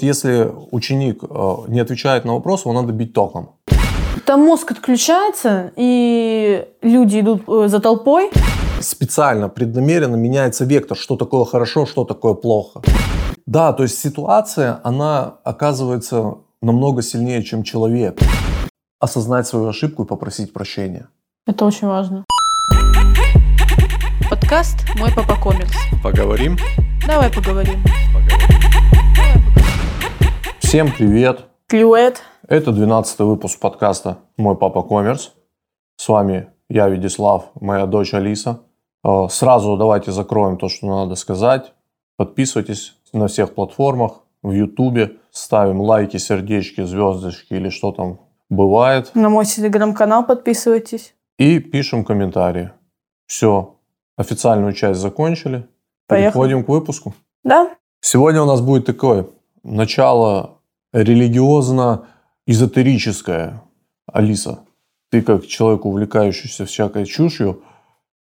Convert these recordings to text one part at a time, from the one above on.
Если ученик э, не отвечает на вопрос, его надо бить током. Там мозг отключается, и люди идут э, за толпой. Специально, преднамеренно меняется вектор, что такое хорошо, что такое плохо. Да, то есть ситуация, она оказывается намного сильнее, чем человек. Осознать свою ошибку и попросить прощения. Это очень важно. Подкаст «Мой папа комикс». Поговорим? Давай поговорим. Всем привет! Привет. Это 12 выпуск подкаста «Мой папа коммерс». С вами я, Ведислав, моя дочь Алиса. Э, Сразу давайте закроем то, что надо сказать. Подписывайтесь на всех платформах, в Ютубе. Ставим лайки, сердечки, звездочки или что там бывает. На мой телеграм-канал подписывайтесь. И пишем комментарии. Все, официальную часть закончили. Поехали. Переходим к выпуску. Да? Сегодня у нас будет такое начало религиозно-эзотерическое. Алиса, ты как человек, увлекающийся всякой чушью,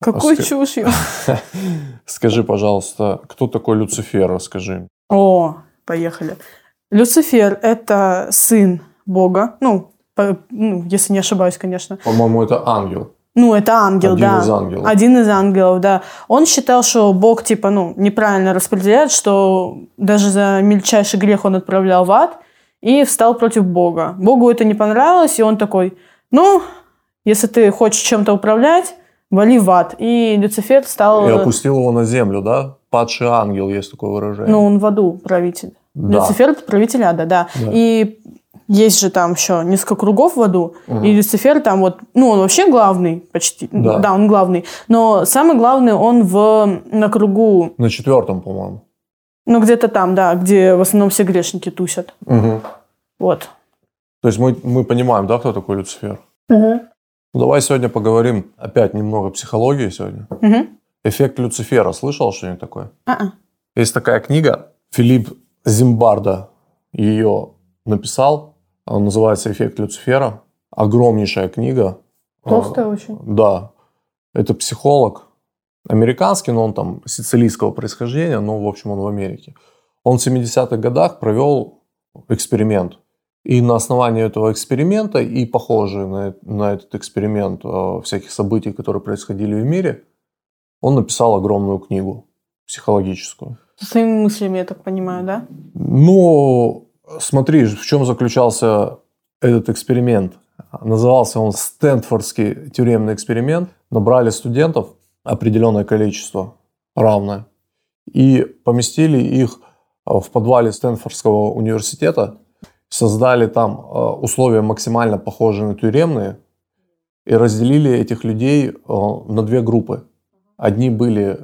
Какой ска- чушью. скажи, пожалуйста, кто такой Люцифер, расскажи. О, поехали. Люцифер – это сын Бога. Ну, по- ну, если не ошибаюсь, конечно. По-моему, это ангел. Ну, это ангел, Один да. из ангелов. Один из ангелов, да. Он считал, что Бог, типа, ну, неправильно распределяет, что даже за мельчайший грех он отправлял в ад и встал против Бога. Богу это не понравилось, и он такой, ну, если ты хочешь чем-то управлять, вали в ад. И Люцифер стал... И опустил его на землю, да? Падший ангел, есть такое выражение. Ну, он в аду правитель. Да. Люцифер – это правитель ада, да. Да. И есть же там еще несколько кругов в аду, Мгм. и Люцифер там вот, ну, он вообще главный почти, Да. да, он главный, но самый главный он в, на кругу, На четвертом, по-моему. Ну, где-то там, да, где в основном все грешники тусят, Мгм. вот. То есть мы, мы понимаем, да, кто такой Люцифер? Ну, давай сегодня поговорим опять немного психологии сегодня. Мгм. Эффект Люцифера. Слышал что-нибудь такое? А-а. Есть такая книга, Филипп Зимбарда ее написал. Она называется «Эффект Люцифера». Огромнейшая книга. Толстая А, очень. Да. Это психолог. Американский, но он там сицилийского происхождения, но, в общем, он в Америке. Он в 70-х годах провел эксперимент. И на основании этого эксперимента и похожие на, на этот эксперимент э, всяких событий, которые происходили в мире, он написал огромную книгу психологическую. Со своими мыслями, я так понимаю, да? Ну, смотри, в чем заключался этот эксперимент. Назывался он Стэнфордский тюремный эксперимент. Набрали студентов определенное количество, равное, и поместили их э, в подвале Стэнфордского университета, создали там э, условия максимально похожие на тюремные, и разделили этих людей э, на две группы. Одни были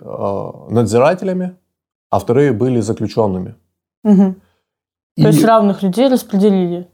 надзирателями, а вторые были заключенными. Мгм. И- То есть равных людей распределили.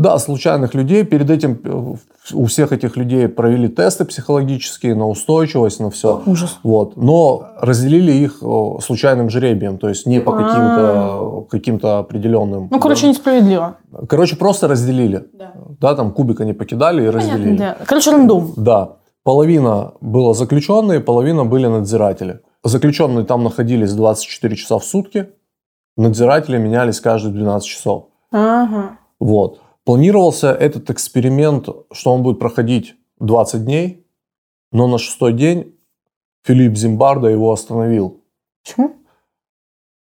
Да, случайных людей. Перед этим э, у всех этих людей провели тесты психологические на устойчивость, на все. Ужас. Вот. Но разделили их э, случайным жребием, то есть не по каким-то каким-то определенным. Ну, короче, да. несправедливо. Короче, просто разделили. Да. Да, там кубик они покидали и разделили. да. Короче, рандом. Да. Половина было заключенные, половина были надзиратели. Заключенные там находились 24 часа в сутки, надзиратели менялись каждые 12 часов. Ага. Вот. Планировался этот эксперимент, что он будет проходить 20 дней, но на шестой день Филипп Зимбарда его остановил. Почему?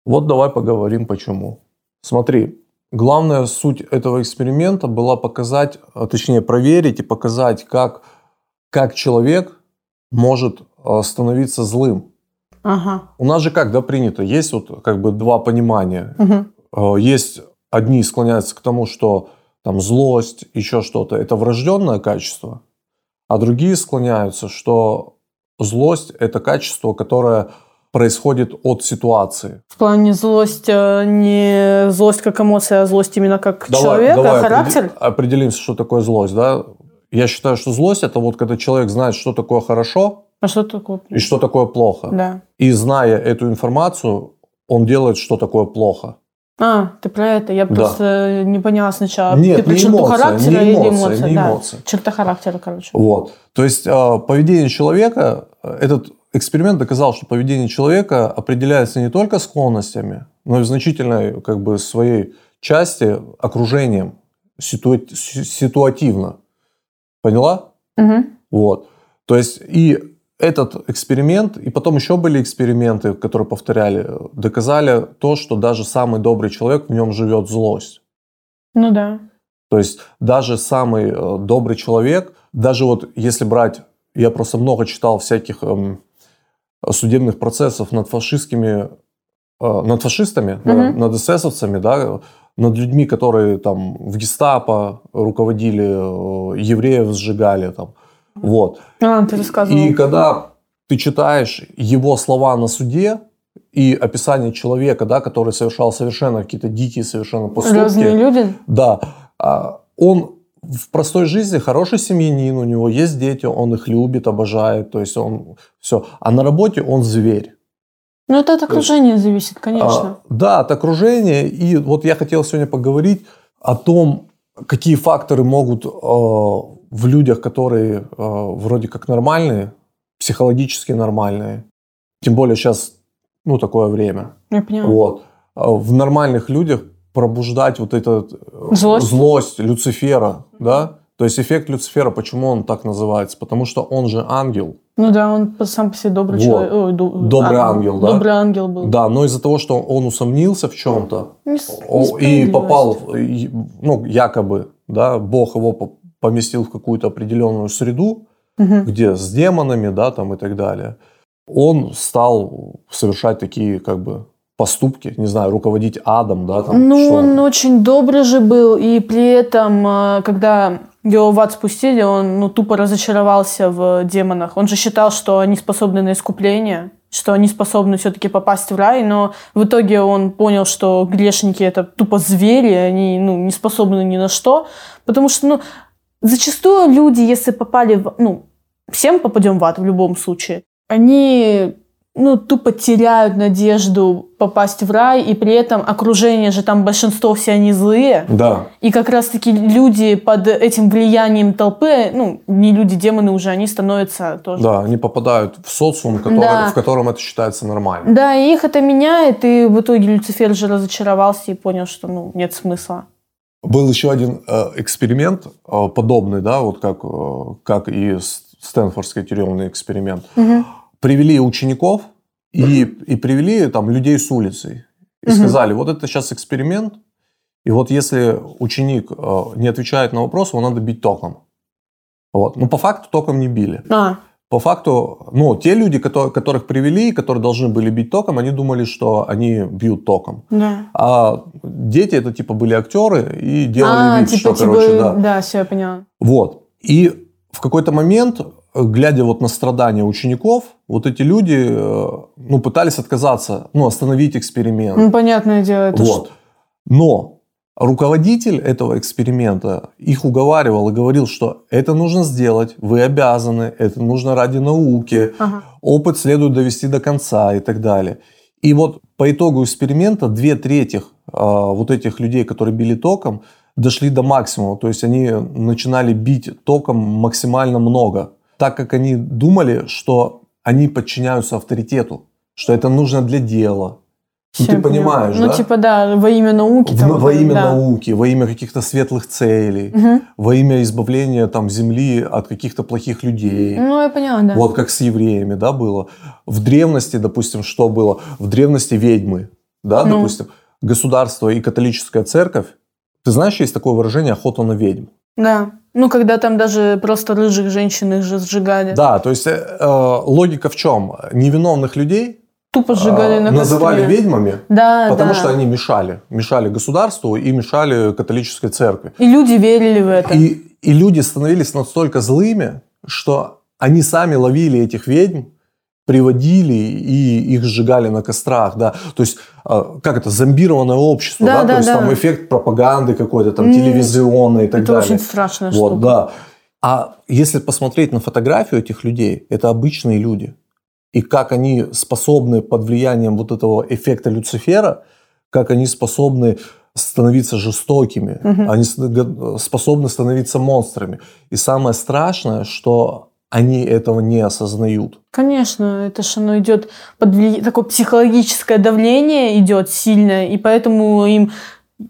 Вот давай поговорим почему. Смотри, главная суть этого эксперимента была показать, а точнее проверить и показать, как, как человек может э, становиться злым. Ага. У нас же как, да, принято, есть вот как бы два понимания. Э, Есть одни склоняются к тому, что там злость, еще что-то, это врожденное качество, а другие склоняются, что злость это качество, которое происходит от ситуации. В плане злость э, не злость как эмоция, а злость именно как Давай- человека, давай характер. определ- определимся, что такое злость, да? Я считаю, что злость это вот когда человек знает, что такое хорошо А что такое? и что такое плохо. Да. И зная эту информацию, он делает, что такое плохо. А, ты про это. Я Да. просто не поняла сначала. Нет, ты про не черту эмоция, характера не или эмоция, эмоция? не да. эмоция. Черта характера, короче. Вот. То есть э, поведение человека, э, этот эксперимент доказал, что поведение человека определяется не только склонностями, но и в значительной как бы, своей части окружением ситуа- си- ситуативно. Поняла? Мгм. Вот. То есть и этот эксперимент, и потом еще были эксперименты, которые повторяли, доказали то, что даже самый добрый человек, в нем живет злость. Ну да. То есть даже самый э, добрый человек, даже вот если брать, я просто много читал всяких эм, судебных процессов над фашистскими, э, над фашистами, да, Мгм. над эсэсовцами, да, над людьми, которые там в гестапо руководили, э, евреев сжигали там, вот. А, ты рассказывал. И когда ты читаешь его слова на суде и описание человека, да, который совершал совершенно какие-то дикие совершенно поступки, Разные люди. да, а, он в простой жизни хороший семьянин, у него есть дети, он их любит, обожает, то есть он все. А на работе он зверь. Ну, это от окружения зависит, конечно. А, да, от окружения. И вот я хотел сегодня поговорить о том, какие факторы могут э, в людях, которые э, вроде как нормальные, психологически нормальные, тем более сейчас, ну, такое время, Я поняла. вот, а в нормальных людях пробуждать вот эту э, Злость? злость Люцифера, да? То есть эффект Люцифера, почему он так называется? Потому что он же ангел, Ну да, он сам по себе добрый Вот. человек. Ой, ду- Добрый ангел, да? Добрый ангел был. да, но из-за того, что он усомнился в чем-то, и попал, ну, якобы, да, Бог его поместил в какую-то определенную среду, Мгм. где с демонами, да, там и так далее. Он стал совершать такие, как бы, поступки, не знаю, руководить адом, да, там, Ну, что он очень добрый же был, и при этом, э, когда его в ад спустили, он ну, тупо разочаровался в демонах. Он же считал, что они способны на искупление, что они способны все-таки попасть в рай, но в итоге он понял, что грешники это тупо звери, они ну, не способны ни на что, потому что ну, зачастую люди, если попали в... Ну, всем попадем в ад в любом случае. Они ну, тупо теряют надежду попасть в рай, и при этом окружение же там большинство все они злые. Да, И как раз-таки люди под этим влиянием толпы, ну, не люди, демоны уже, они становятся тоже. да, они попадают в социум, который- Да. в котором это считается нормально. Да, и их это меняет, и в итоге Люцифер же разочаровался и понял, что, ну, нет смысла. Был еще один э, эксперимент э, подобный, да, вот как, э, как и Стэнфордский тюремный эксперимент. Мгм. привели учеников и, и привели там людей с улицы. И Мгм. сказали, вот это сейчас эксперимент, и вот если ученик не отвечает на вопрос, его надо бить током. Вот. Но по факту током не били. А, По факту, ну, те люди, которые, которых привели, которые должны были бить током, они думали, что они бьют током. да. А дети это типа были актеры и делали а, вид, типа, что, короче, типа, да. да, все, я поняла. Вот. И в какой-то момент, глядя вот на страдания учеников, вот эти люди, э, ну, пытались отказаться, ну, остановить эксперимент. Ну, понятное дело, это вот. Но руководитель этого эксперимента их уговаривал и говорил, что это нужно сделать, вы обязаны, это нужно ради науки, Ага. опыт следует довести до конца и так далее. И вот по итогу эксперимента две трети а, вот этих людей, которые били током, дошли до максимума. То есть они начинали бить током максимально много, так как они думали, что они подчиняются авторитету, что это нужно для дела. Ну, ты понимаешь, Ну, да? типа, да, во имя науки. В- там, во имя да. науки, во имя каких-то светлых целей, Мгм. во имя избавления там земли от каких-то плохих людей. Ну, я поняла, да. Вот как с евреями, да, было. В древности, допустим, что было? В древности ведьмы, да, Ну. допустим, государство и католическая церковь. Ты знаешь, есть такое выражение «охота на ведьм». Да. Ну, когда там даже просто рыжих женщин их же сжигали. Да, то есть э, э, логика в чем? Невиновных людей Тупо сжигали э, на называли костре. ведьмами, Да, потому да. что они мешали. Мешали государству и мешали католической церкви. И люди верили в это. И, и люди становились настолько злыми, что они сами ловили этих ведьм, приводили и их сжигали на кострах, да. То есть, э, как это, зомбированное общество, Да, да, да, то есть да. там эффект пропаганды какой-то, там телевизионный и так это далее. очень страшная Вот, штука. да. А если посмотреть на фотографию этих людей, это обычные люди. И как они способны под влиянием вот этого эффекта Люцифера, как они способны становиться жестокими, Мгм. они способны становиться монстрами. И самое страшное, что они этого не осознают. Конечно, это же оно идет под вли- такое психологическое давление идет сильное, и поэтому им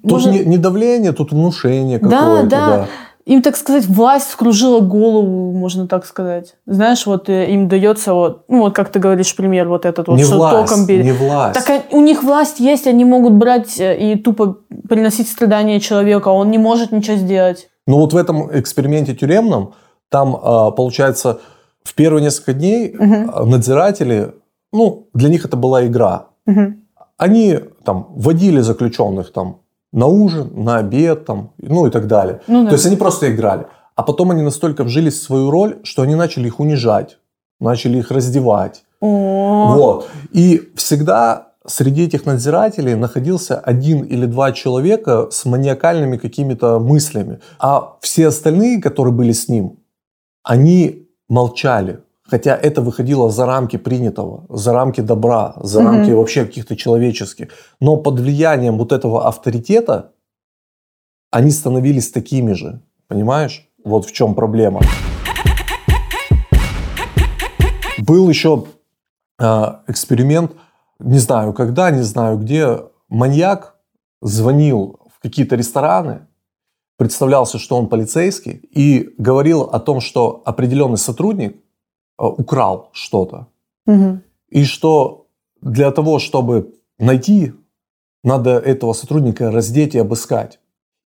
Тут Может- не, не давление, тут внушение Да, какое-то. да. Им, так сказать, власть вскружила голову, можно так сказать. Знаешь, вот э, им дается вот, ну вот как ты говоришь, пример вот этот вот, Не что власть, током бери. не власть. Так у них власть есть, они могут брать э, и тупо приносить страдания человека, он не может ничего сделать. Но вот в этом эксперименте тюремном, там, а, получается, в первые несколько дней а, надзиратели, ну, для них это была игра. Мгм. Они там водили заключенных там на ужин, на обед, там, ну и так далее. Ну да. То есть они просто играли. А потом они настолько вжились в свою роль, что они начали их унижать, начали их раздевать. О, Вот. И всегда среди этих надзирателей находился один или два человека с маниакальными какими-то мыслями. А все остальные, которые были с ним, они молчали. Хотя это выходило за рамки принятого, за рамки добра, за Мгм. рамки вообще каких-то человеческих. Но под влиянием вот этого авторитета они становились такими же. Понимаешь? Вот в чем проблема. Был еще э, эксперимент, не знаю когда, не знаю где, маньяк звонил в какие-то рестораны, представлялся, что он полицейский, и говорил о том, что определенный сотрудник украл что-то. Мгм. И что для того, чтобы найти, надо этого сотрудника раздеть и обыскать.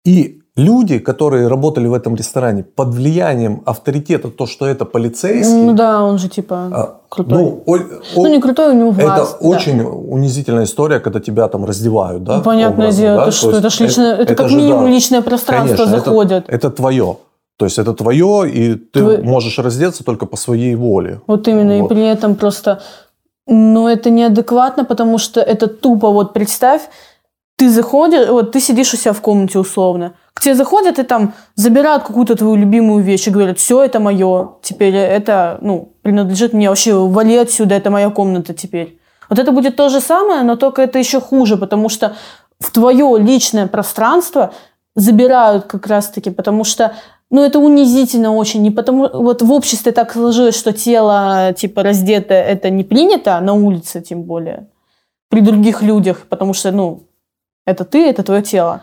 И люди, которые работали в этом ресторане, под влиянием авторитета, то, что это полицейский, Ну да, он же типа а, крутой. ну, о- Ну, о- не крутой, у него власть. это да. очень унизительная история, когда тебя там раздевают, да? Ну, Понятное образно, дело, да? это То что? Это ж личное, это, как же, минимум да. личное пространство Конечно, это- заходит. Это твое. То есть это твое, и ты Твой- можешь раздеться только по своей воле. Вот именно, Вот. и при этом просто... Но это неадекватно, потому что это тупо, вот представь, ты заходишь, вот ты сидишь у себя в комнате условно, к тебе заходят и там забирают какую-то твою любимую вещь и говорят, все, это мое, теперь это, ну, принадлежит мне, вообще вали отсюда, это моя комната теперь. Вот это будет то же самое, но только это еще хуже, потому что в твое личное пространство забирают как раз-таки, потому что ну, это унизительно очень. Не потому, вот в обществе так сложилось, что тело, типа, раздетое, это не принято, на улице тем более, при других людях, потому что, ну, это ты, это твое тело.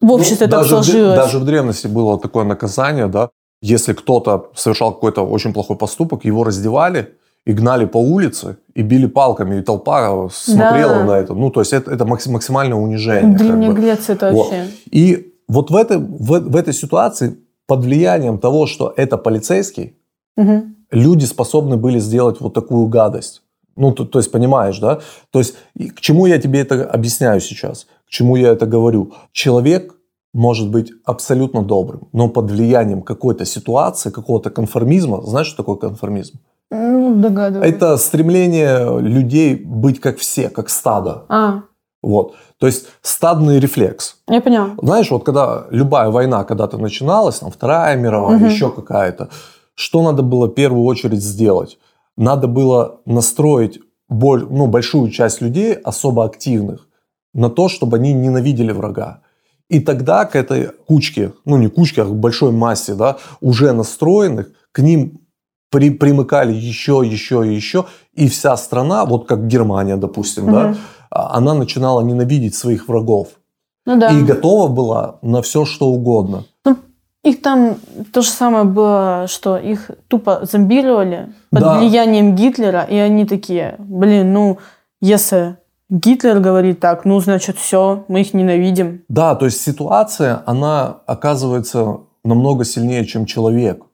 В обществе Ну, так даже в сложилось. даже в древности было такое наказание, да, если кто-то совершал какой-то очень плохой поступок, его раздевали и гнали по улице, и били палками, и толпа смотрела Да. на это. Ну, то есть это, это максим- максимальное В унижение. как Древней бы. Греции это Вот. вообще... И вот в, этой, в, в этой ситуации под влиянием того, что это полицейский, Мгм. люди способны были сделать вот такую гадость. Ну, то, то есть, понимаешь, да? То есть, к чему я тебе это объясняю сейчас? К чему я это говорю? Человек может быть абсолютно добрым, но под влиянием какой-то ситуации, какого-то конформизма, знаешь, что такое конформизм? Ну, догадываюсь. Это стремление людей быть как все, как стадо. А, Вот. То есть стадный рефлекс. я поняла. Знаешь, вот когда любая война когда-то начиналась, там Вторая мировая, Мгм. еще какая-то, что надо было в первую очередь сделать? Надо было настроить боль, ну, большую часть людей, особо активных, на то, чтобы они ненавидели врага. И тогда к этой кучке, ну не кучке, а к большой массе, да, уже настроенных, к ним при- примыкали еще, еще и еще, и вся страна, вот как Германия, допустим, да, Мгм. а- она начинала ненавидеть своих врагов Ну да. и готова была на все, что угодно. Их там то же самое было, что их тупо зомбировали под Да. влиянием Гитлера, и они такие, блин, ну, если Гитлер говорит так, ну, значит, все, мы их ненавидим. Да, то есть ситуация, она оказывается намного сильнее, чем человек.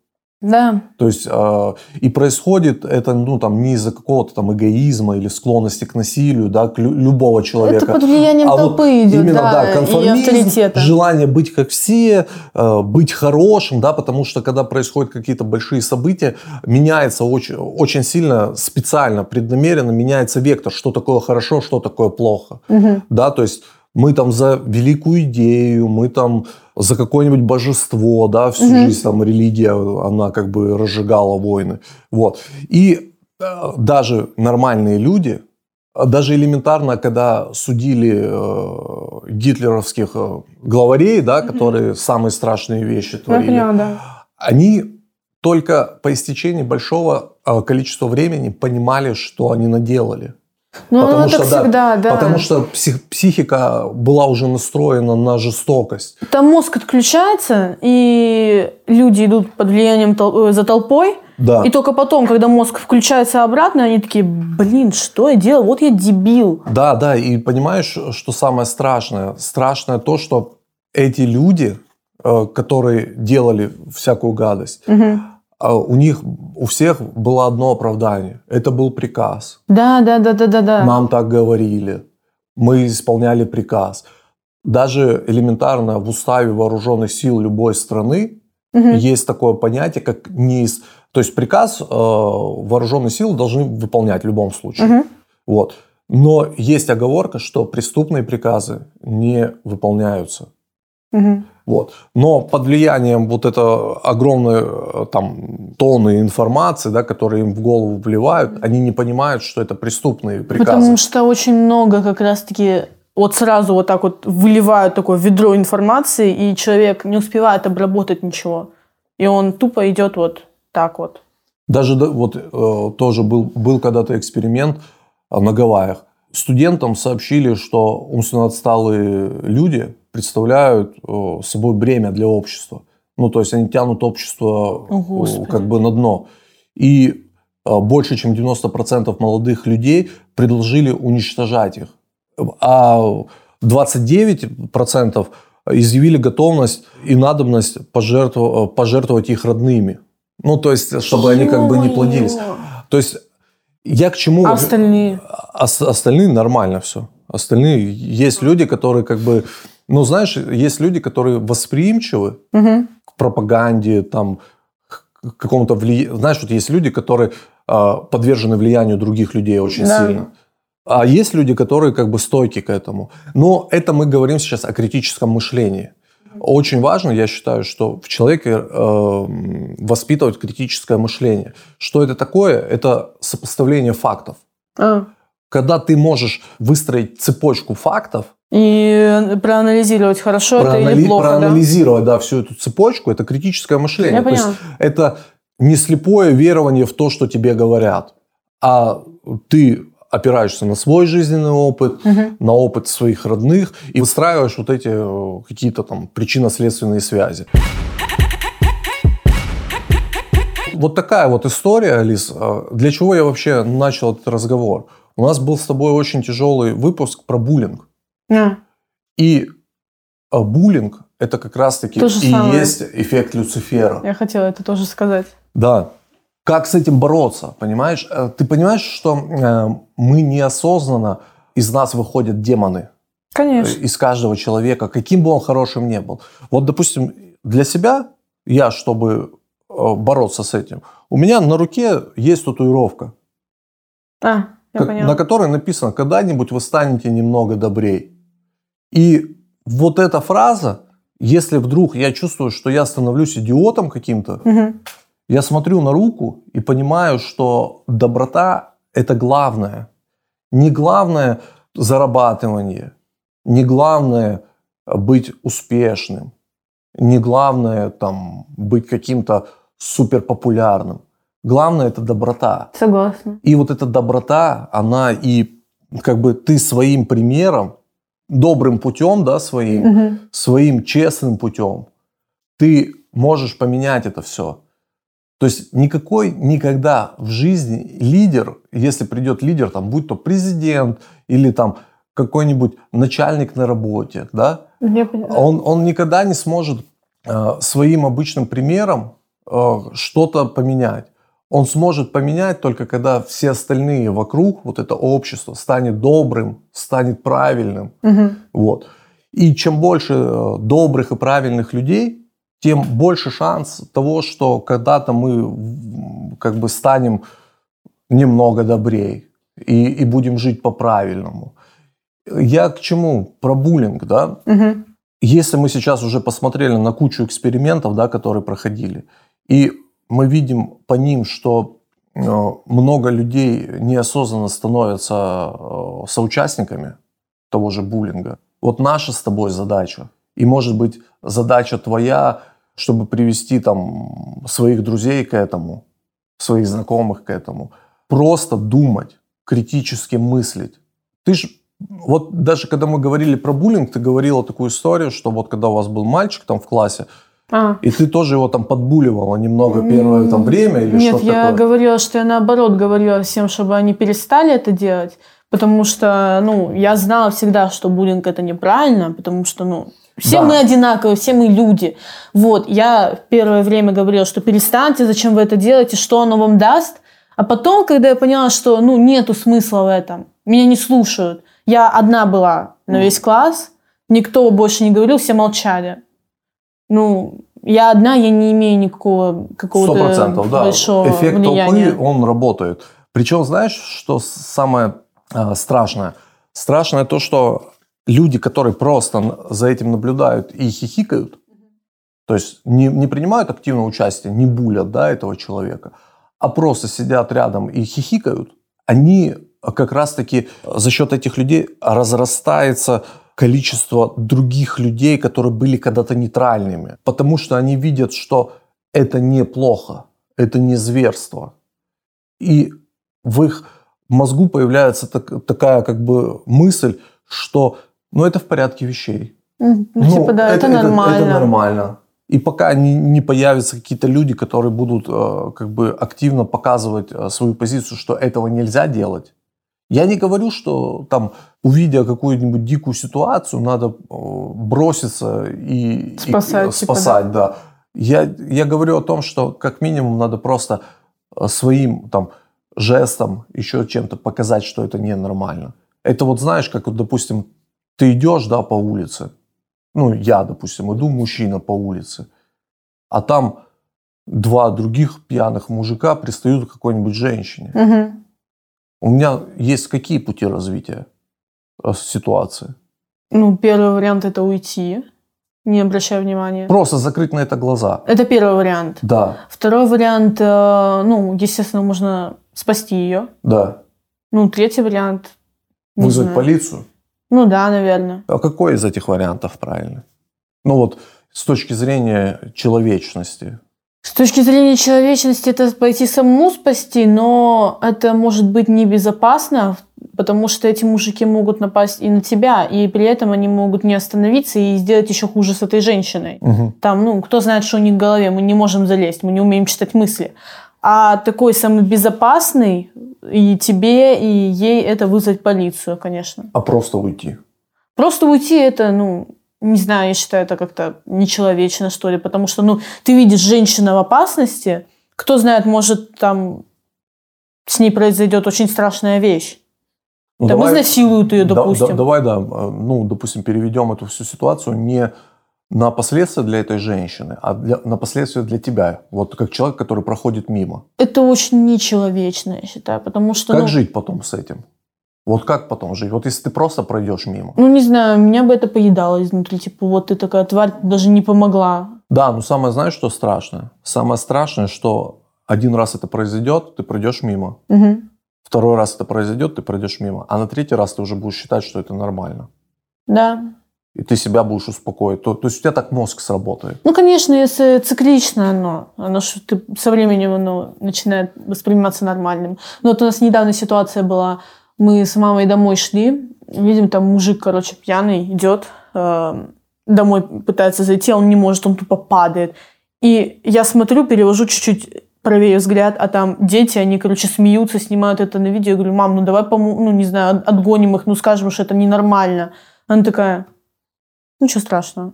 Да, То есть э, и происходит это ну там не из-за какого-то там эгоизма или склонности к насилию, да, к лю- любого человека. это под влиянием А вот толпы идет, Именно, да, да, конформизм, желание быть как все, э, быть хорошим, да, потому что когда происходят какие-то большие события, меняется очень, очень сильно, специально, преднамеренно меняется вектор, что такое хорошо, что такое плохо, Мгм. да, то есть мы там за великую идею, мы там за какое-нибудь божество, да, всю Мгм. жизнь там религия, она как бы разжигала войны, вот. И э, даже нормальные люди, даже элементарно, когда судили э, гитлеровских э, главарей, да, Мгм. которые самые страшные вещи Я творили, поняла, да. они только по истечении большого э, количества времени понимали, что они наделали. Ну, Потому оно что, так да, всегда, да. Потому что псих- психика была уже настроена на жестокость. Там мозг отключается, и люди идут под влиянием тол- э, за толпой, Да. и только потом, когда мозг включается обратно, они такие, блин, что я делал? Вот я дебил. Да, да, и понимаешь, что самое страшное? Страшное то, что эти люди, э, которые делали всякую гадость, Мгм. А у них, у всех было одно оправдание. Это был приказ. Да, да, да, да, да, да. Нам так говорили. Мы исполняли приказ. Даже элементарно в уставе вооруженных сил любой страны Мгм. есть такое понятие, как неис... То есть приказ э, вооруженные силы должны выполнять в любом случае. Мгм. Вот. Но есть оговорка, что преступные приказы не выполняются. Мгм. Вот. Но под влиянием вот это огромной э, там тонны информации, да, которые им в голову вливают, они не понимают, что это преступные приказы. Потому что очень много как раз-таки вот сразу вот так вот выливают такое ведро информации, и человек не успевает обработать ничего. И он тупо идет вот так вот. Даже да, вот э, тоже был, был когда-то эксперимент э, на Гавайях. Студентам сообщили, что умственно отсталые люди представляют э, собой бремя для общества. Ну, то есть они тянут общество О, э, Господи. как бы на дно. И э, больше, чем 90% молодых людей предложили уничтожать их. А 29% изъявили готовность и надобность пожертв- пожертвовать их родными. Ну, то есть, чтобы они как бы не плодились. То есть, я к чему... А остальные? С- остальные нормально все. Остальные... Есть люди, которые как бы... Ну, знаешь, есть люди, которые восприимчивы Мгм. к пропаганде, там, к какому-то влиянию. Знаешь, вот есть люди, которые а, подвержены влиянию других людей очень Да. сильно. А есть люди, которые как бы стойки к этому. Но это мы говорим сейчас о критическом мышлении. Очень важно, я считаю, что в человеке э, воспитывать критическое мышление. Что это такое? Это сопоставление фактов. А. Когда ты можешь выстроить цепочку фактов, И проанализировать, хорошо это проанали- или плохо, да? проанализировать да, всю эту цепочку, это критическое мышление. Я То есть это не слепое верование в то, что тебе говорят, а ты опираешься на свой жизненный опыт, Мгм. на опыт своих родных и выстраиваешь вот эти э, какие-то там причинно-следственные связи. Вот такая вот история, Алис. Э, Для чего я вообще начал этот разговор? У нас был с тобой очень тяжелый выпуск про буллинг. А. И э, буллинг – это как раз-таки и самое. есть эффект Люцифера. Я хотела это тоже сказать. Да. Как с этим бороться, понимаешь? Э, Ты понимаешь, что э, мы неосознанно, из нас выходят демоны. Конечно. Из каждого человека, каким бы он хорошим ни был. Вот, допустим, для себя, я, чтобы э, бороться с этим, у меня на руке есть татуировка, А, я поняла. на которой написано «Когда-нибудь вы станете немного добрей». И вот эта фраза, если вдруг я чувствую, что я становлюсь идиотом каким-то, Мгм. я смотрю на руку и понимаю, что доброта – это главное. Не главное зарабатывание, не главное быть успешным, не главное там, быть каким-то суперпопулярным. Главное – это доброта. Согласна. И вот эта доброта, она и как бы ты своим примером, добрым путем, да, своим, Мгм. своим честным путем, ты можешь поменять это все. То есть никакой никогда в жизни лидер, если придет лидер, там, будь то президент или там какой-нибудь начальник на работе, да, Я поняла. он, он никогда не сможет э, своим обычным примером э, что-то поменять. Он сможет поменять только когда все остальные вокруг, вот это общество, станет добрым, станет правильным. Мгм. Вот. И чем больше э, добрых и правильных людей, тем больше шанс того, что когда-то мы как бы станем немного добрее и, и будем жить по-правильному. Я к чему? Про буллинг, да? Мгм. Если мы сейчас уже посмотрели на кучу экспериментов, да, которые проходили, и мы видим по ним, что э, много людей неосознанно становятся э, соучастниками того же буллинга. Вот наша с тобой задача, и может быть задача твоя, чтобы привести там своих друзей к этому, своих знакомых к этому, просто думать, критически мыслить. Ты ж, вот даже когда мы говорили про буллинг, ты говорила такую историю, что вот когда у вас был мальчик там в классе, А. и ты тоже его там подбуливала немного первое там время или Нет, что-то я такое? говорила, что я наоборот говорила всем, чтобы они перестали это делать, потому что, ну, я знала всегда, что буллинг это неправильно, потому что, ну, все Да. мы одинаковые, все мы люди. Вот, я в первое время говорила, что перестаньте, зачем вы это делаете, что оно вам даст. А потом, когда я поняла, что, ну, нету смысла в этом, меня не слушают. Я одна была на весь класс, никто больше не говорил, все молчали. Ну, я одна, я не имею никакого какого-то процентов, да. большого Эффект влияния. толпы, он работает. Причем, знаешь, что самое а, страшное? Страшное то, что люди, которые просто за этим наблюдают и хихикают, то есть не, не принимают активное участие, не булят да, этого человека, а просто сидят рядом и хихикают, они как раз-таки за счет этих людей разрастается количество других людей, которые были когда-то нейтральными. Потому что они видят, что это неплохо, это не зверство. И в их мозгу появляется так- такая как бы мысль, что ну это в порядке вещей. М, Ну, типа, да, это, нормально. Это нормально. И пока не, не появятся какие-то люди, которые будут э, как бы активно показывать э, свою позицию, что этого нельзя делать. Я не говорю, что там, увидя какую-нибудь дикую ситуацию, надо э, броситься и и, Спасать, э, типа, спасать, да. Я, я говорю о том, что как минимум надо просто э, своим там жестом, еще чем-то показать, что это ненормально. Это вот знаешь, как вот, допустим, ты идешь, да, по улице, ну, я, допустим, иду, мужчина по улице, а там два других пьяных мужика пристают к какой-нибудь женщине. Мгм. У меня есть какие пути развития э, ситуации? Ну, первый вариант это уйти, не обращая внимания. Просто закрыть на это глаза. Это первый вариант. Да, Второй вариант, э, ну, естественно, можно спасти ее. да. Ну, третий вариант. Вызвать знаю. полицию. Ну да, наверное. А какой из этих вариантов правильный? Ну вот с точки зрения человечности. С точки зрения человечности, это пойти самому спасти, но это может быть небезопасно, потому что эти мужики могут напасть и на тебя, и при этом они могут не остановиться и сделать еще хуже с этой женщиной. Мгм. Там, ну, кто знает, что у них в голове, мы не можем залезть, мы не умеем читать мысли. А такой самый безопасный и тебе, и ей это вызвать полицию, конечно. А просто уйти. Просто уйти это, ну, не знаю, я считаю, это как-то нечеловечно, что ли, потому что, ну, ты видишь женщину в опасности, кто знает, может, там с ней произойдет очень страшная вещь. Ну, там давай- изнасилуют ее, Да- допустим. да- давай, да, э, ну, допустим, переведем эту всю ситуацию не на последствия для этой женщины, а для- на последствия для тебя. Вот как человек, который проходит мимо. Это очень нечеловечно, я считаю, потому что, Как ну, жить потом с этим? Вот как потом жить? Вот если ты просто пройдешь мимо. ну, не знаю, меня бы это поедало изнутри, типа, вот ты такая тварь, даже не помогла. Да, но самое, знаешь, что страшное? Самое страшное, что один раз это произойдет, ты пройдешь мимо. Мгм. Второй раз это произойдет, ты пройдешь мимо. А на третий раз ты уже будешь считать, что это нормально. Да. И ты себя будешь успокоить. То, то есть у тебя так мозг сработает. Ну, конечно, если циклично оно, оно ж ты со временем оно начинает восприниматься нормальным. Но вот у нас недавно ситуация была, мы с мамой домой шли, видим, там мужик, короче, пьяный идет, э, домой пытается зайти, а он не может, он тупо падает. И я смотрю, перевожу чуть-чуть правее взгляд, а там дети, они, короче, смеются, снимают это на видео. Я говорю, мам, ну давай, помо- ну не знаю, от- отгоним их, ну скажем, что это ненормально. Она такая, ничего страшного.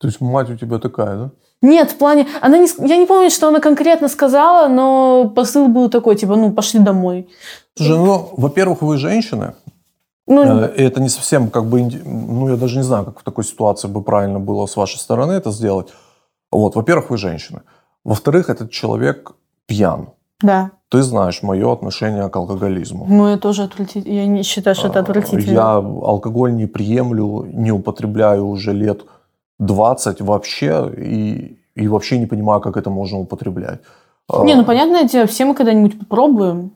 То есть мать у тебя такая, да? Нет, в плане... Она не, я не помню, что она конкретно сказала, но посыл был такой, типа, ну, пошли домой. Слушай, ну, во-первых, вы женщины, Ну, Э, И это не совсем как бы, ну я даже не знаю, как в такой ситуации бы правильно было с вашей стороны это сделать. Вот, во-первых, вы женщины. Во-вторых, этот человек пьян. да. Ты знаешь мое отношение к алкоголизму. Ну, я тоже отвратительно. Я не считаю, что это А, отвратительно. Я алкоголь не приемлю, не употребляю уже лет 20 вообще, и, и вообще не понимаю, как это можно употреблять. А, Не, ну, понятное дело, все мы когда-нибудь попробуем.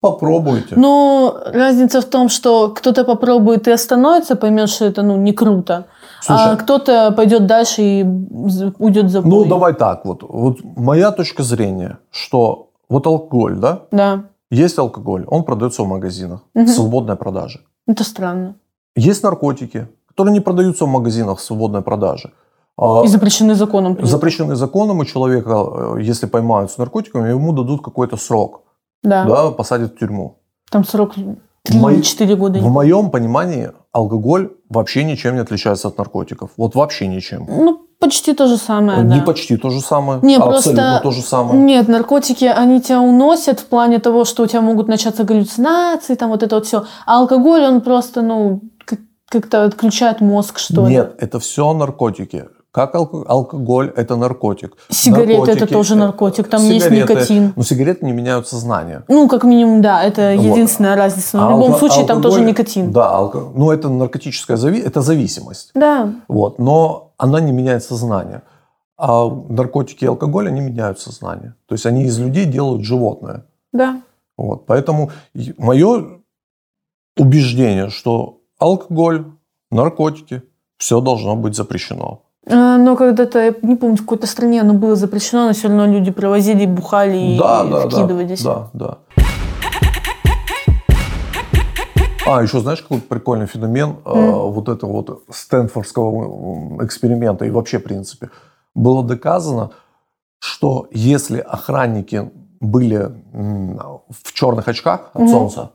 Попробуйте. Но разница в том, что кто-то попробует и остановится, поймет, что это, ну, не круто. Слушай, а кто-то пойдет дальше и уйдет за ну давай так вот. Вот моя точка зрения, что вот алкоголь, да, Да. есть алкоголь, он продается в магазинах, Мгм. в свободной продаже. Это странно. Есть наркотики, которые не продаются в магазинах в свободной продаже. А, И запрещены законом. при запрещены законом, и человека, э, если поймают с наркотиками, ему дадут какой-то срок, Да. да, посадят в тюрьму. Там срок Мои- 3-4 года. В моем понимании алкоголь вообще ничем не отличается от наркотиков. Вот вообще ничем. Ну, почти то же самое, Не да. почти то же самое, Не, а просто- абсолютно то же самое. Нет, наркотики, они тебя уносят в плане того, что у тебя могут начаться галлюцинации, там вот это вот все. А алкоголь, он просто, ну, как-то отключает мозг, что ли. Нет, это все наркотики. Как алко- алкоголь – это наркотик. Сигареты это Наркотики- тоже наркотик, там есть Сигареты- никотин. Но сигареты не меняют сознание. Ну, как минимум, да, это Вот. единственная разница. Но А в любом алко- случае там тоже алкоголь- никотин. Да, алко- ну это наркотическая зави... это зависимость. Да. Вот, но она не меняет сознание. А наркотики и алкоголь, они меняют сознание. То есть они из людей делают животное. да. Вот, поэтому мое убеждение, что алкоголь, наркотики, все должно быть запрещено. А, Но когда-то, я не помню, в какой-то стране оно было запрещено, но все равно люди привозили, бухали и да, да, да, вкидывались. да, да. А, еще знаешь, какой прикольный феномен э, М. вот этого вот Стэнфордского эксперимента и вообще, в принципе, было доказано, что если охранники были в черных очках от Мгм. солнца,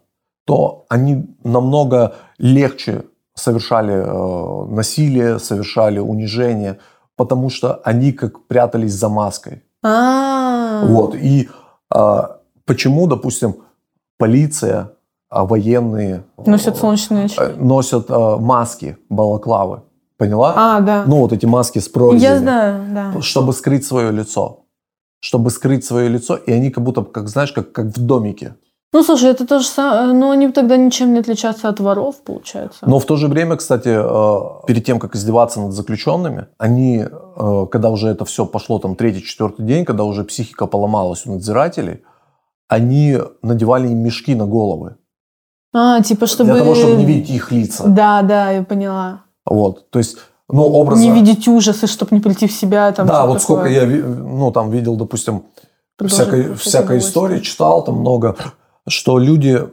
то они намного легче совершали э, насилие, совершали унижение, потому что они как прятались за маской. А, Вот. И а, почему, допустим, полиция, а, военные Носят э, солнечные очки. э, носят а, маски, балаклавы. Поняла? А, да. Ну, вот эти маски с прорезями. Я знаю, да. Чтобы скрыть свое лицо. Чтобы скрыть свое лицо, и они как будто, как знаешь, как, как в домике. Ну, слушай, это то же самое, но они тогда ничем не отличаются от воров, получается. Но в то же время, кстати, э, перед тем, как издеваться над заключенными, они, э, когда уже это все пошло, там, третий, четвертый день, когда уже психика поломалась у надзирателей, они надевали им мешки на головы. А, типа, чтобы... Для того, чтобы не видеть их лица. Да, да, я поняла. Вот. То есть, ну, образно... Не видеть ужасы, чтобы не прийти в себя. Там, да, вот сколько такое. я, ви- ну, там видел, допустим, Продолжай всякой, всякой истории, читал там много, что люди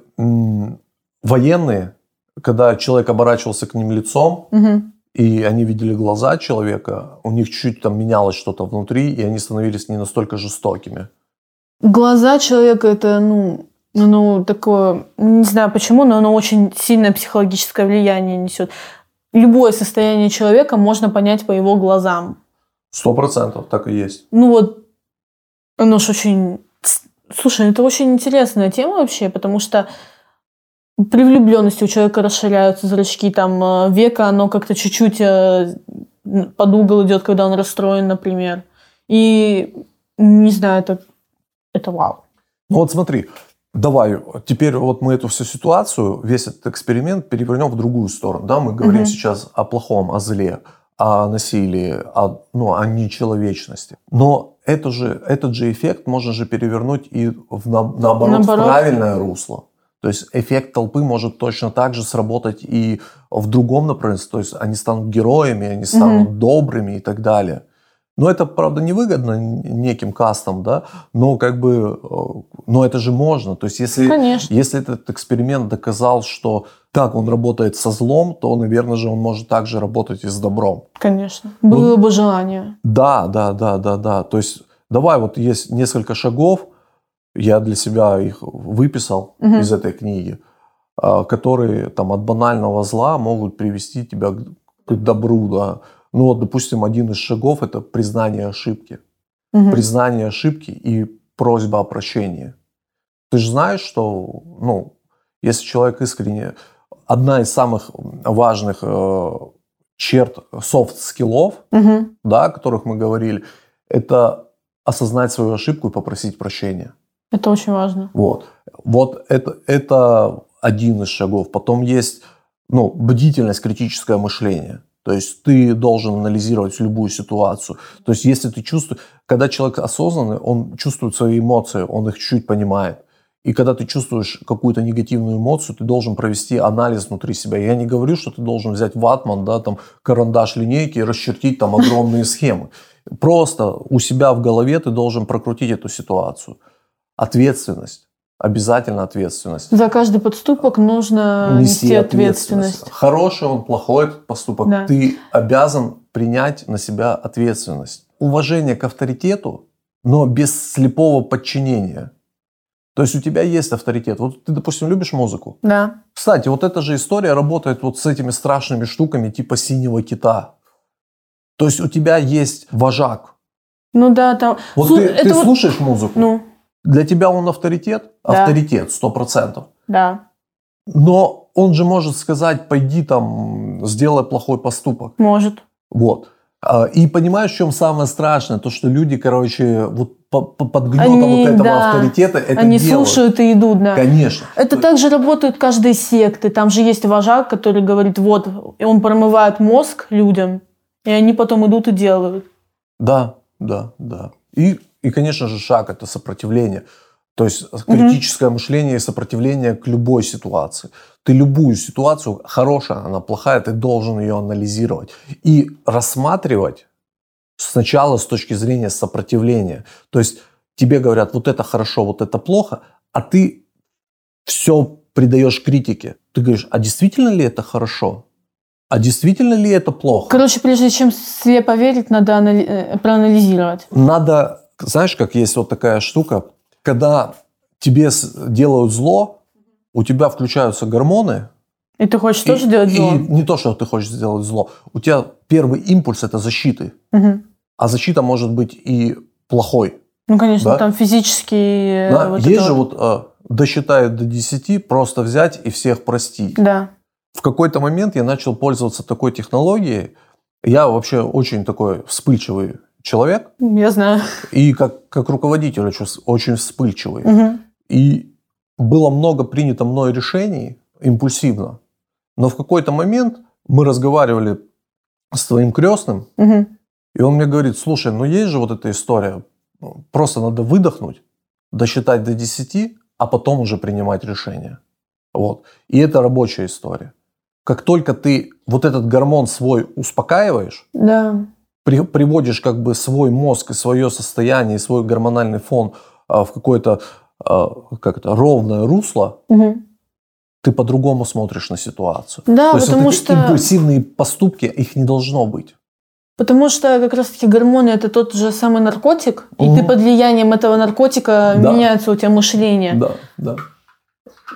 военные, когда человек оборачивался к ним лицом, Мгм. и они видели глаза человека, у них чуть там менялось что-то внутри, и они становились не настолько жестокими. Глаза человека это, ну, ну, такое, не знаю почему, но оно очень сильное психологическое влияние несет. Любое состояние человека можно понять по его глазам. Сто процентов так и есть. Ну вот, оно ж очень... Слушай, это очень интересная тема вообще, потому что при влюбленности у человека расширяются зрачки, там э, века, оно как-то чуть-чуть э, под угол идет, когда он расстроен, например. И не знаю, это, это вау. Ну вот смотри, давай, теперь вот мы эту всю ситуацию, весь этот эксперимент перевернем в другую сторону. Да, мы говорим Мгм. сейчас о плохом, о зле, о насилии, о, ну, о нечеловечности. Но это же, этот же эффект можно же перевернуть и в, на- наоборот, Наоборот. в правильное русло. То есть эффект толпы может точно так же сработать и в другом направлении. То есть они станут героями, они станут добрыми и так далее. Но это, правда, невыгодно неким кастам, да, но как бы, э, но это же можно. То есть если, Конечно. если этот эксперимент доказал, что как он работает со злом, то, наверное же, он может также работать и с добром. Конечно. Ну, Было бы желание. Да, да, да, да, да. То есть давай, вот есть несколько шагов, я для себя их выписал Мгм. из этой книги, а, которые там от банального зла могут привести тебя к, добру, да. Ну вот, допустим, один из шагов – это признание ошибки. Мгм. Признание ошибки и просьба о прощении. Ты же знаешь, что, ну, если человек искренне... Одна из самых важных э, черт софт-скиллов, Мгм. да, о которых мы говорили, это осознать свою ошибку и попросить прощения. Это очень важно. Вот. Вот это, это один из шагов. Потом есть ну, бдительность, критическое мышление. То есть ты должен анализировать любую ситуацию. То есть если ты чувствуешь... Когда человек осознанный, он чувствует свои эмоции, он их чуть понимает. И когда ты чувствуешь какую-то негативную эмоцию, ты должен провести анализ внутри себя. Я не говорю, что ты должен взять ватман, да, там, карандаш, линейки и расчертить там огромные схемы. Просто у себя в голове ты должен прокрутить эту ситуацию. Ответственность. Обязательно ответственность. За каждый подступок нужно нести, ответственность. Хороший он, плохой поступок. Да. Ты обязан принять на себя ответственность. Уважение к авторитету, но без слепого подчинения. То есть у тебя есть авторитет. Вот ты, допустим, любишь музыку. Да. Кстати, вот эта же история работает вот с этими страшными штуками типа синего кита. То есть у тебя есть вожак. Ну да, там... Вот Слу- ты, это ты вот- слушаешь музыку. Ну, Для тебя он авторитет? Да. Авторитет, сто процентов. да, Но он же может сказать, пойди там, сделай плохой поступок. может. Вот. А, И понимаешь, в чем самое страшное? То, что люди, короче, вот по- по- под гнетом Они, вот этого да, авторитета это Они делают. слушают и идут, да. Конечно. Это То- также работают каждой секты. Там же есть вожак, который говорит, вот, и он промывает мозг людям, и они потом идут и делают. Да, да, да. И, и, конечно же, шаг – это сопротивление. То есть критическое мышление и сопротивление к любой ситуации. Ты любую ситуацию, хорошая она, плохая, ты должен ее анализировать. И рассматривать сначала с точки зрения сопротивления. То есть тебе говорят, вот это хорошо, вот это плохо, а ты все придаешь критике. Ты говоришь, а действительно ли это хорошо? А действительно ли это плохо? Короче, прежде чем слепо верить, надо анали- э, проанализировать. надо, знаешь, как есть вот такая штука, когда тебе делают зло, у тебя включаются гормоны. И ты хочешь и- тоже делать и зло? не то, что ты хочешь сделать зло. У тебя первый импульс это защиты. Мгм. А защита может быть и плохой. Ну, конечно, Да. там физические... Да, вот есть же вот. вот э, досчитают до 10, просто взять и всех простить. Да. В какой-то момент я начал пользоваться такой технологией. Я вообще очень такой вспыльчивый человек. Я знаю. И как, как руководитель очень, очень вспыльчивый. Мгм. И было много принято мной решений импульсивно. Но в какой-то момент мы разговаривали с твоим крестным, Мгм. и он мне говорит, слушай, ну есть же вот эта история, ну, просто надо выдохнуть, досчитать до 10, а потом уже принимать решение. Вот. И это рабочая история. Как только ты вот этот гормон свой успокаиваешь, Да. при- приводишь как бы свой мозг и свое состояние, и свой гормональный фон а, в какое-то как это, ровное русло, Мгм. ты по-другому смотришь на ситуацию. Да, То есть потому вот эти что... импульсивные поступки, их не должно быть. Потому что как раз-таки гормоны это тот же самый наркотик, и Мгм. ты под влиянием этого наркотика Да. меняется у тебя мышление. Да, да.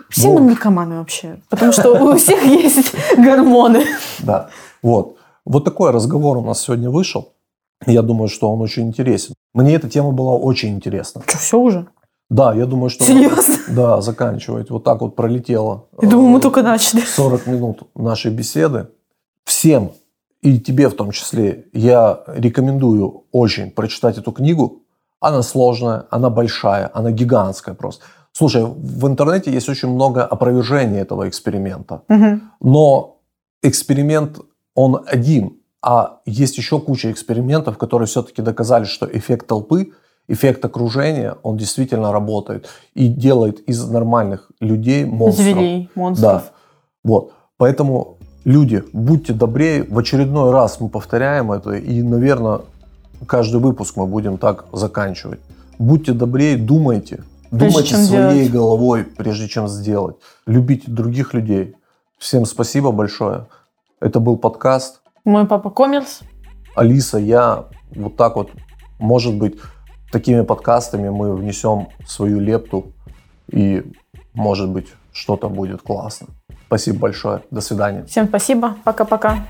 Все Вот. мы наркоманы вообще. Потому что у всех есть гормоны. Да. Вот. Вот такой разговор у нас сегодня вышел. Я думаю, что он очень интересен. Мне эта тема была очень интересна. Что, все уже? Да, я думаю, что... Серьезно? Да, заканчивать. Вот так вот пролетело. Я думаю, мы э, только начали. 40 минут нашей беседы. Всем, и тебе в том числе, я рекомендую очень прочитать эту книгу. Она сложная, она большая, она гигантская просто. Слушай, в интернете есть очень много опровержений этого эксперимента. Мгм. Но эксперимент, он один. А есть еще куча экспериментов, которые все-таки доказали, что эффект толпы, эффект окружения, он действительно работает. И делает из нормальных людей монстров. Зверей, монстров. Да. Вот. Поэтому, люди, будьте добрее. В очередной раз мы повторяем это. И, наверное, каждый выпуск мы будем так заканчивать. Будьте добрее, думайте. Прежде думайте своей делать. головой, прежде чем сделать. Любите других людей. Всем спасибо большое. Это был подкаст. Мой папа коммерс. Алиса, я вот так вот, может быть, такими подкастами мы внесем свою лепту и, может быть, что-то будет классно. Спасибо большое. До свидания. Всем спасибо. Пока-пока.